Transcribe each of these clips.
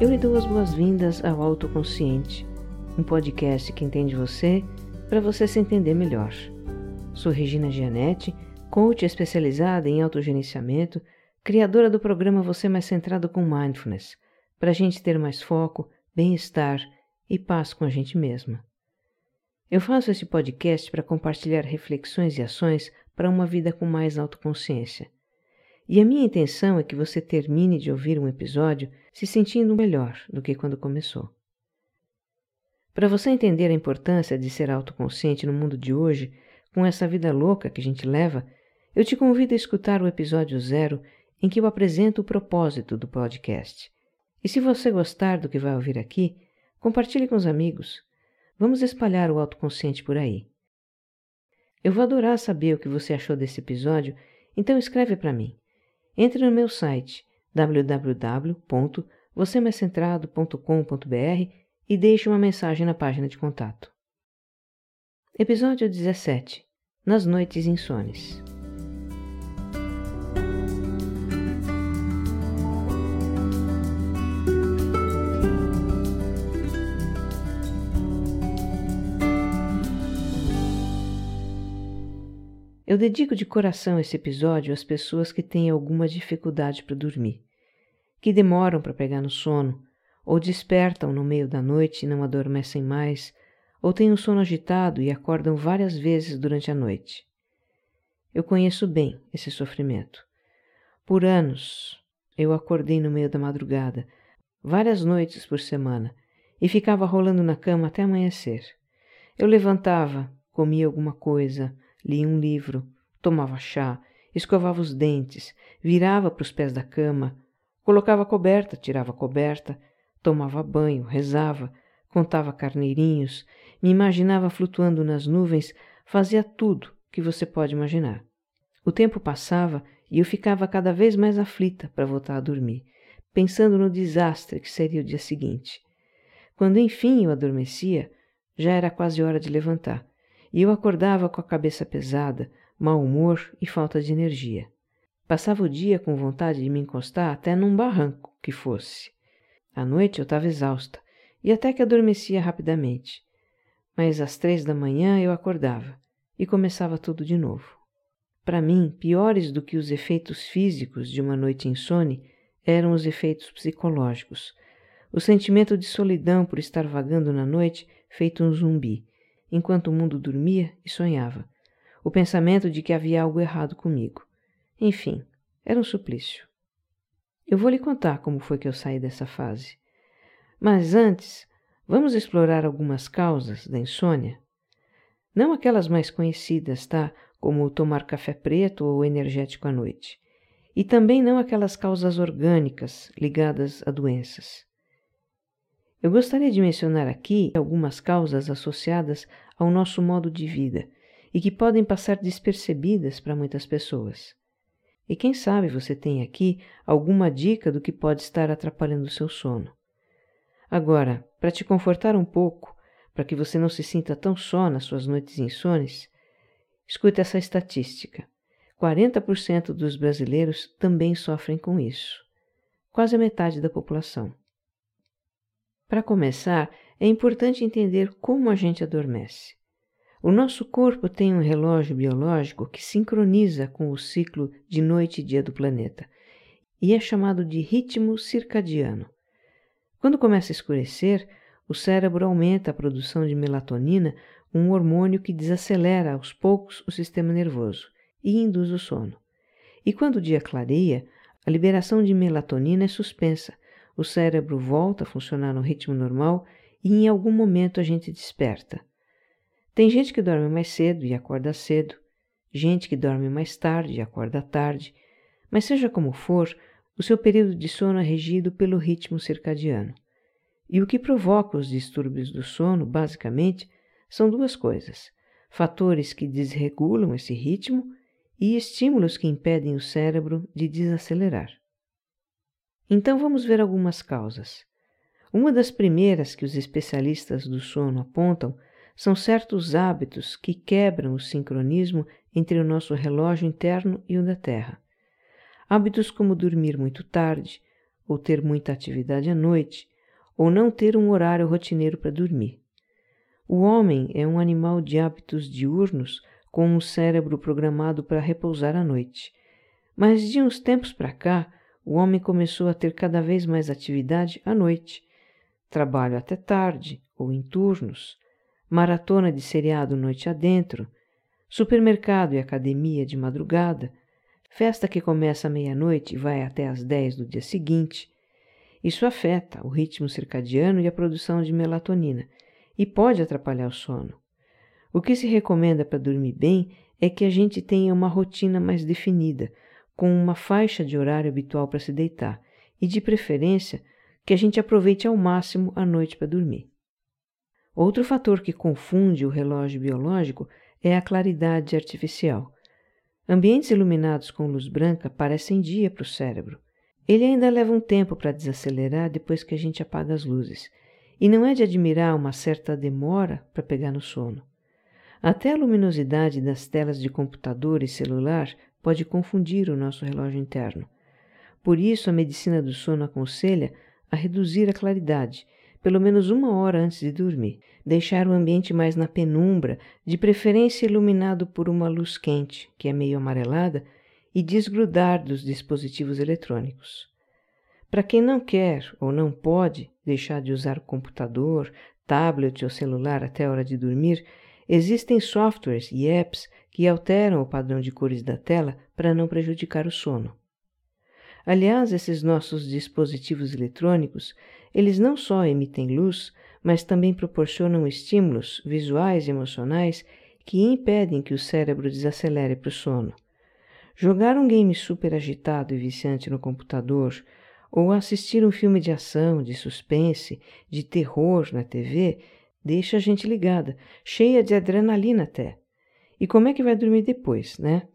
Eu lhe dou as boas-vindas ao Autoconsciente, um podcast que entende você para você se entender melhor. Sou Regina Gianetti, coach especializada em autogerenciamento, criadora do programa Você Mais Centrado com Mindfulness, para a gente ter mais foco, bem-estar e paz com a gente mesma. Eu faço esse podcast para compartilhar reflexões e ações para uma vida com mais autoconsciência. E a minha intenção é que você termine de ouvir um episódio se sentindo melhor do que quando começou. Para você entender a importância de ser autoconsciente no mundo de hoje, com essa vida louca que a gente leva, eu te convido a escutar o episódio zero em que eu apresento o propósito do podcast. E se você gostar do que vai ouvir aqui, compartilhe com os amigos. Vamos espalhar o autoconsciente por aí. Eu vou adorar saber o que você achou desse episódio, então escreve para mim. Entre no meu site www.vocêmaiscentrado.com.br e deixe uma mensagem na página de contato. Episódio 17 Nas Noites Insones Eu dedico de coração esse episódio às pessoas que têm alguma dificuldade para dormir, que demoram para pegar no sono, ou despertam no meio da noite e não adormecem mais, ou têm o sono agitado e acordam várias vezes durante a noite. Eu conheço bem esse sofrimento. Por anos eu acordei no meio da madrugada, várias noites por semana, e ficava rolando na cama até amanhecer. Eu levantava, comia alguma coisa, lia um livro, tomava chá, escovava os dentes, virava para os pés da cama, colocava a coberta, tirava a coberta, tomava banho, rezava, contava carneirinhos, me imaginava flutuando nas nuvens, fazia tudo que você pode imaginar. O tempo passava e eu ficava cada vez mais aflita para voltar a dormir, pensando no desastre que seria o dia seguinte. Quando enfim eu adormecia, já era quase hora de levantar e eu acordava com a cabeça pesada, mau humor e falta de energia. Passava o dia com vontade de me encostar até num barranco que fosse. À noite eu estava exausta e até que adormecia rapidamente. Mas às três da manhã eu acordava e começava tudo de novo. Para mim, piores do que os efeitos físicos de uma noite insone eram os efeitos psicológicos. O sentimento de solidão por estar vagando na noite feito um zumbi, enquanto o mundo dormia e sonhava. O pensamento de que havia algo errado comigo. Enfim, era um suplício. Eu vou lhe contar como foi que eu saí dessa fase. Mas antes, vamos explorar algumas causas da insônia. Não aquelas mais conhecidas, tá? Como tomar café preto ou energético à noite. E também não aquelas causas orgânicas ligadas a doenças. Eu gostaria de mencionar aqui algumas causas associadas ao nosso modo de vida e que podem passar despercebidas para muitas pessoas. E quem sabe você tem aqui alguma dica do que pode estar atrapalhando o seu sono. Agora, para te confortar um pouco, para que você não se sinta tão só nas suas noites insones, escute essa estatística. 40% dos brasileiros também sofrem com isso. Quase a metade da população. Para começar, é importante entender como a gente adormece. O nosso corpo tem um relógio biológico que sincroniza com o ciclo de noite e dia do planeta e é chamado de ritmo circadiano. Quando começa a escurecer, o cérebro aumenta a produção de melatonina, um hormônio que desacelera aos poucos o sistema nervoso e induz o sono. E quando o dia clareia, a liberação de melatonina é suspensa, o cérebro volta a funcionar no ritmo normal e em algum momento a gente desperta. Tem gente que dorme mais cedo e acorda cedo, gente que dorme mais tarde e acorda tarde, mas seja como for, o seu período de sono é regido pelo ritmo circadiano. E o que provoca os distúrbios do sono, basicamente, são duas coisas: fatores que desregulam esse ritmo e estímulos que impedem o cérebro de desacelerar. Então vamos ver algumas causas. Uma das primeiras que os especialistas do sono apontam são certos hábitos que quebram o sincronismo entre o nosso relógio interno e o da Terra. Hábitos como dormir muito tarde, ou ter muita atividade à noite, ou não ter um horário rotineiro para dormir. O homem é um animal de hábitos diurnos com um cérebro programado para repousar à noite. Mas de uns tempos para cá, o homem começou a ter cada vez mais atividade à noite. Trabalho até tarde ou em turnos, maratona de seriado noite adentro, supermercado e academia de madrugada, festa que começa à meia-noite e vai até às dez do dia seguinte. Isso afeta o ritmo circadiano e a produção de melatonina e pode atrapalhar o sono. O que se recomenda para dormir bem é que a gente tenha uma rotina mais definida, com uma faixa de horário habitual para se deitar e, de preferência, que a gente aproveite ao máximo a noite para dormir. Outro fator que confunde o relógio biológico é a claridade artificial. Ambientes iluminados com luz branca parecem dia para o cérebro. Ele ainda leva um tempo para desacelerar depois que a gente apaga as luzes, e não é de admirar uma certa demora para pegar no sono. Até a luminosidade das telas de computador e celular pode confundir o nosso relógio interno. Por isso, a medicina do sono aconselha a reduzir a claridade, pelo menos uma hora antes de dormir, deixar o ambiente mais na penumbra, de preferência iluminado por uma luz quente, que é meio amarelada, e desgrudar dos dispositivos eletrônicos. Para quem não quer ou não pode deixar de usar computador, tablet ou celular até a hora de dormir, existem softwares e apps que alteram o padrão de cores da tela para não prejudicar o sono. Aliás, esses nossos dispositivos eletrônicos, eles não só emitem luz, mas também proporcionam estímulos visuais e emocionais que impedem que o cérebro desacelere para o sono. Jogar um game super agitado e viciante no computador, ou assistir um filme de ação, de suspense, de terror na TV, deixa a gente ligada, cheia de adrenalina até. E como é que vai dormir depois, né?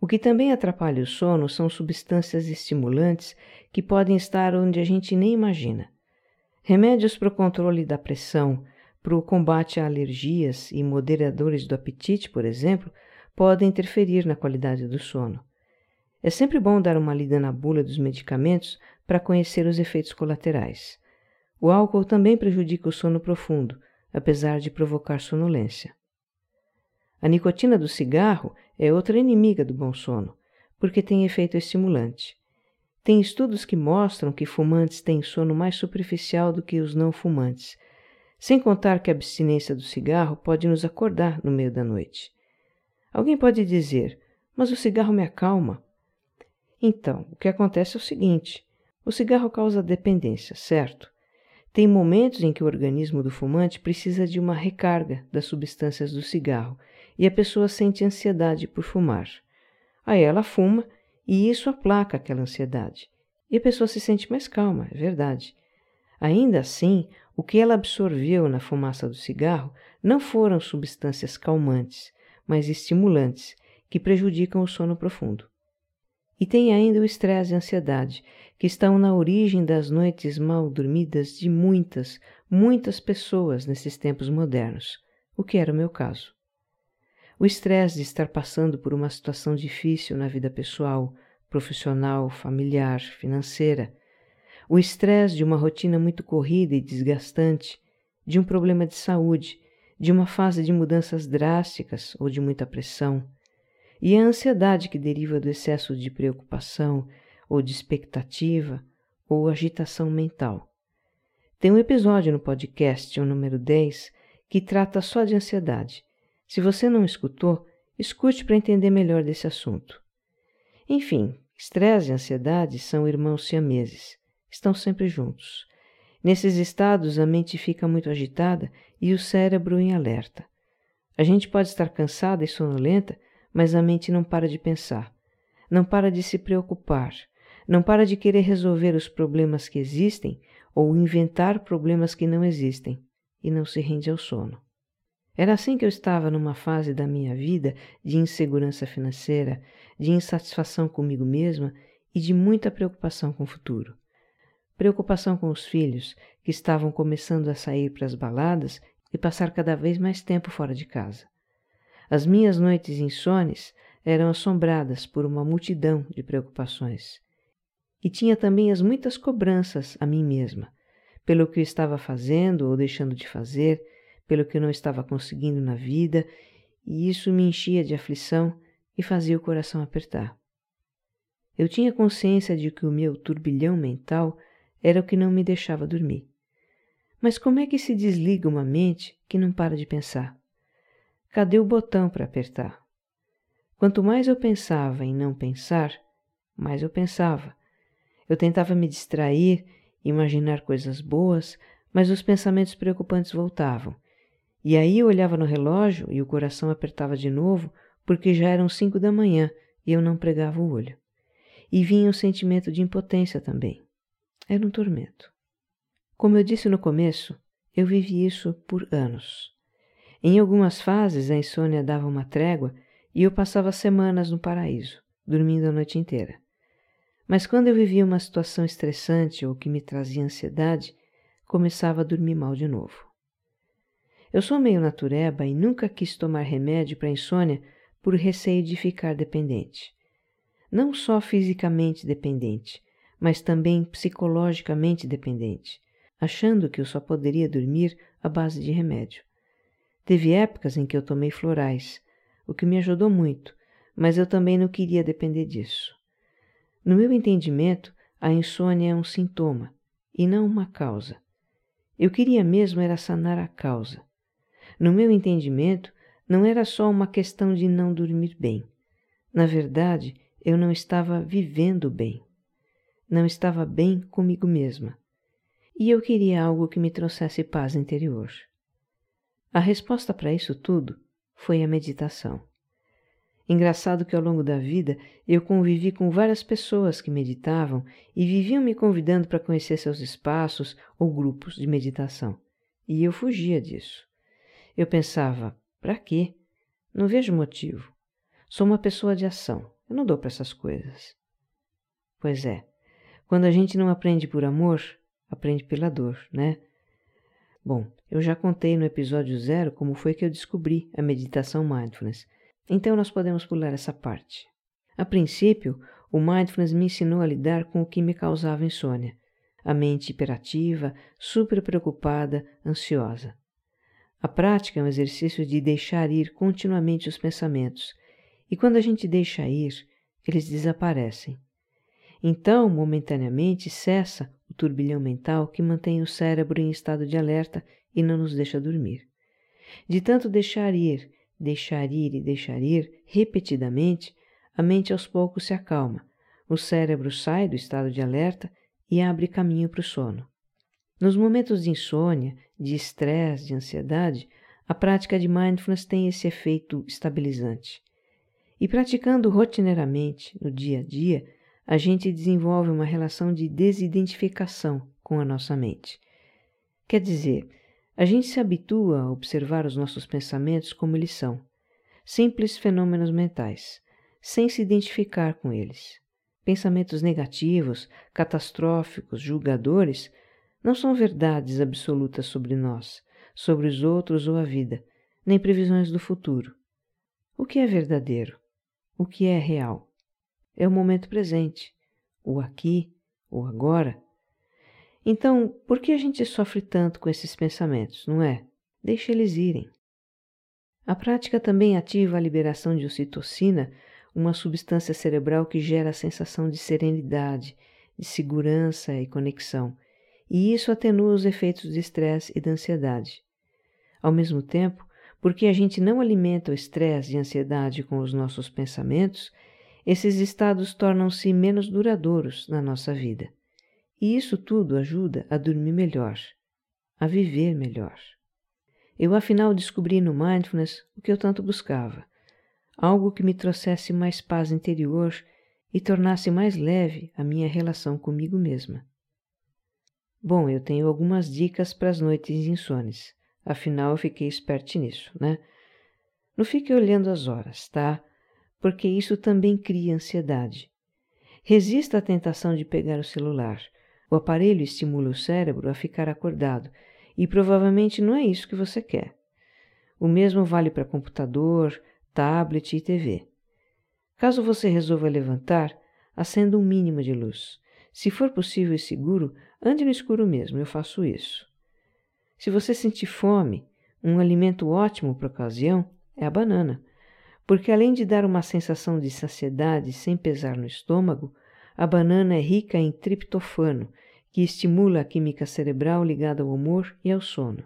O que também atrapalha o sono são substâncias estimulantes que podem estar onde a gente nem imagina. Remédios para o controle da pressão, para o combate a alergias e moderadores do apetite, por exemplo, podem interferir na qualidade do sono. É sempre bom dar uma lida na bula dos medicamentos para conhecer os efeitos colaterais. O álcool também prejudica o sono profundo, apesar de provocar sonolência. A nicotina do cigarro é outra inimiga do bom sono, porque tem efeito estimulante. Tem estudos que mostram que fumantes têm sono mais superficial do que os não fumantes, sem contar que a abstinência do cigarro pode nos acordar no meio da noite. Alguém pode dizer, mas o cigarro me acalma. Então, o que acontece é o seguinte: o cigarro causa dependência, certo? Tem momentos em que o organismo do fumante precisa de uma recarga das substâncias do cigarro e a pessoa sente ansiedade por fumar. Aí ela fuma e isso aplaca aquela ansiedade. E a pessoa se sente mais calma, é verdade. Ainda assim, o que ela absorveu na fumaça do cigarro não foram substâncias calmantes, mas estimulantes, que prejudicam o sono profundo. E tem ainda o estresse e a ansiedade, que estão na origem das noites mal dormidas de muitas, muitas pessoas nesses tempos modernos, o que era o meu caso. O estresse de estar passando por uma situação difícil na vida pessoal, profissional, familiar, financeira. O estresse de uma rotina muito corrida e desgastante, de um problema de saúde, de uma fase de mudanças drásticas ou de muita pressão e a ansiedade que deriva do excesso de preocupação ou de expectativa ou agitação mental. Tem um episódio no podcast, o número 10, que trata só de ansiedade. Se você não escutou, escute para entender melhor desse assunto. Enfim, estresse e ansiedade são irmãos siameses, estão sempre juntos. Nesses estados, a mente fica muito agitada e o cérebro em alerta. A gente pode estar cansada e sonolenta mas a mente não para de pensar, não para de se preocupar, não para de querer resolver os problemas que existem ou inventar problemas que não existem e não se rende ao sono. Era assim que eu estava numa fase da minha vida de insegurança financeira, de insatisfação comigo mesma e de muita preocupação com o futuro. Preocupação com os filhos, que estavam começando a sair para as baladas e passar cada vez mais tempo fora de casa. As minhas noites insones eram assombradas por uma multidão de preocupações. E tinha também as muitas cobranças a mim mesma. pelo que eu estava fazendo ou deixando de fazer, pelo que eu não estava conseguindo na vida, e isso me enchia de aflição e fazia o coração apertar. Eu tinha consciência de que o meu turbilhão mental era o que não me deixava dormir. Mas como é que se desliga uma mente que não para de pensar? Cadê o botão para apertar? Quanto mais eu pensava em não pensar, mais eu pensava. Eu tentava me distrair, imaginar coisas boas, mas os pensamentos preocupantes voltavam. E aí eu olhava no relógio e o coração apertava de novo, porque já eram cinco da manhã e eu não pregava o olho. E vinha o sentimento de impotência também. Era um tormento. Como eu disse no começo, eu vivi isso por anos. Em algumas fases a insônia dava uma trégua e eu passava semanas no paraíso, dormindo a noite inteira. Mas quando eu vivia uma situação estressante ou que me trazia ansiedade, começava a dormir mal de novo. Eu sou meio natureba e nunca quis tomar remédio para insônia por receio de ficar dependente. Não só fisicamente dependente, mas também psicologicamente dependente achando que eu só poderia dormir à base de remédio. Teve épocas em que eu tomei florais, o que me ajudou muito, mas eu também não queria depender disso. No meu entendimento, a insônia é um sintoma e não uma causa. Eu queria mesmo era sanar a causa. No meu entendimento, não era só uma questão de não dormir bem. Na verdade, eu não estava vivendo bem. Não estava bem comigo mesma e eu queria algo que me trouxesse paz interior. A resposta para isso tudo foi a meditação. Engraçado que ao longo da vida eu convivi com várias pessoas que meditavam e viviam me convidando para conhecer seus espaços ou grupos de meditação. E eu fugia disso. Eu pensava: para quê? Não vejo motivo. Sou uma pessoa de ação. Eu não dou para essas coisas. Pois é, quando a gente não aprende por amor, aprende pela dor, né? Bom, eu já contei no episódio zero como foi que eu descobri a meditação mindfulness, então nós podemos pular essa parte. A princípio, o mindfulness me ensinou a lidar com o que me causava insônia, a mente hiperativa, super preocupada, ansiosa. A prática é um exercício de deixar ir continuamente os pensamentos, e quando a gente deixa ir, eles desaparecem. Então, momentaneamente, cessa o turbilhão mental que mantém o cérebro em estado de alerta e não nos deixa dormir. De tanto deixar ir, deixar ir e deixar ir repetidamente, a mente aos poucos se acalma, o cérebro sai do estado de alerta e abre caminho para o sono. Nos momentos de insônia, de estresse, de ansiedade, a prática de mindfulness tem esse efeito estabilizante. E praticando rotineiramente, no dia a dia, a gente desenvolve uma relação de desidentificação com a nossa mente. Quer dizer, a gente se habitua a observar os nossos pensamentos como eles são, simples fenômenos mentais, sem se identificar com eles. Pensamentos negativos, catastróficos, julgadores não são verdades absolutas sobre nós, sobre os outros ou a vida, nem previsões do futuro. O que é verdadeiro? O que é real? é o momento presente, o aqui, o agora. Então, por que a gente sofre tanto com esses pensamentos, não é? Deixe eles irem. A prática também ativa a liberação de ocitocina, uma substância cerebral que gera a sensação de serenidade, de segurança e conexão, e isso atenua os efeitos de estresse e da ansiedade. Ao mesmo tempo, porque a gente não alimenta o estresse e a ansiedade com os nossos pensamentos, esses estados tornam-se menos duradouros na nossa vida. E isso tudo ajuda a dormir melhor, a viver melhor. Eu afinal descobri no mindfulness o que eu tanto buscava, algo que me trouxesse mais paz interior e tornasse mais leve a minha relação comigo mesma. Bom, eu tenho algumas dicas para as noites insones, afinal eu fiquei esperto nisso, né? Não fique olhando as horas, tá? porque isso também cria ansiedade. Resista à tentação de pegar o celular. O aparelho estimula o cérebro a ficar acordado e provavelmente não é isso que você quer. O mesmo vale para computador, tablet e TV. Caso você resolva levantar, acenda um mínimo de luz. Se for possível e seguro, Ande no escuro mesmo, eu faço isso. Se você sentir fome, um alimento ótimo para ocasião é a banana, porque além de dar uma sensação de saciedade sem pesar no estômago, a banana é rica em triptofano, que estimula a química cerebral ligada ao humor e ao sono.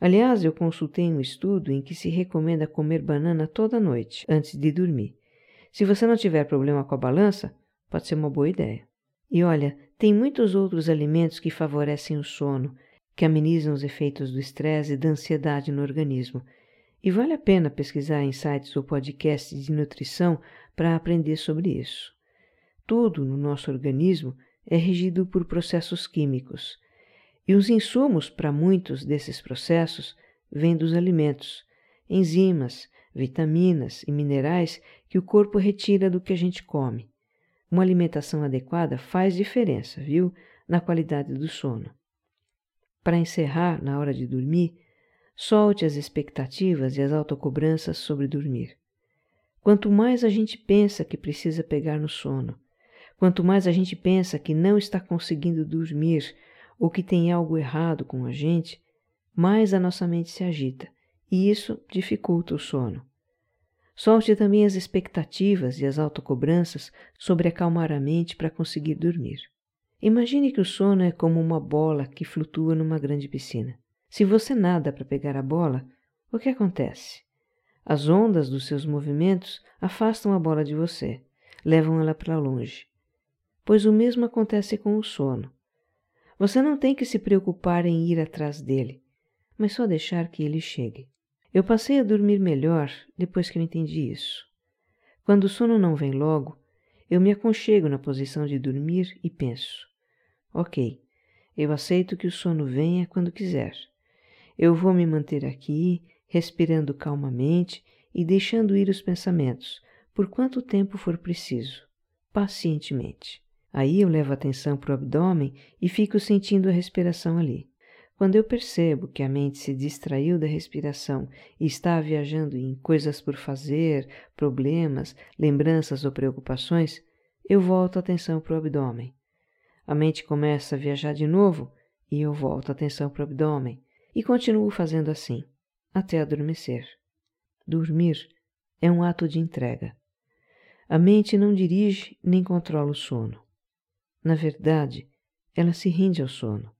Aliás, eu consultei um estudo em que se recomenda comer banana toda noite, antes de dormir. Se você não tiver problema com a balança, pode ser uma boa ideia. E olha, tem muitos outros alimentos que favorecem o sono, que amenizam os efeitos do estresse e da ansiedade no organismo. E vale a pena pesquisar em sites ou podcasts de nutrição para aprender sobre isso. Tudo no nosso organismo é regido por processos químicos. E os insumos para muitos desses processos vêm dos alimentos, enzimas, vitaminas e minerais que o corpo retira do que a gente come. Uma alimentação adequada faz diferença, viu, na qualidade do sono. Para encerrar, na hora de dormir, solte as expectativas e as autocobranças sobre dormir. Quanto mais a gente pensa que precisa pegar no sono, Quanto mais a gente pensa que não está conseguindo dormir ou que tem algo errado com a gente, mais a nossa mente se agita e isso dificulta o sono. Solte também as expectativas e as autocobranças sobre acalmar a mente para conseguir dormir. Imagine que o sono é como uma bola que flutua numa grande piscina. Se você nada para pegar a bola, o que acontece? As ondas dos seus movimentos afastam a bola de você, levam ela para longe pois o mesmo acontece com o sono. Você não tem que se preocupar em ir atrás dele, mas só deixar que ele chegue. Eu passei a dormir melhor depois que eu entendi isso. Quando o sono não vem logo, eu me aconchego na posição de dormir e penso: ok, eu aceito que o sono venha quando quiser. Eu vou me manter aqui, respirando calmamente e deixando ir os pensamentos, por quanto tempo for preciso, pacientemente. Aí eu levo a atenção para o abdômen e fico sentindo a respiração ali. Quando eu percebo que a mente se distraiu da respiração e está viajando em coisas por fazer, problemas, lembranças ou preocupações, eu volto a atenção para o abdômen. A mente começa a viajar de novo e eu volto a atenção para o abdômen e continuo fazendo assim, até adormecer. Dormir é um ato de entrega. A mente não dirige nem controla o sono. Na verdade, ela se rende ao sono,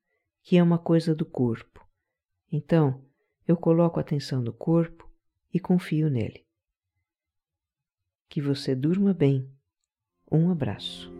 que é uma coisa do corpo. Então, eu coloco a atenção no corpo e confio nele. Que você durma bem. Um abraço.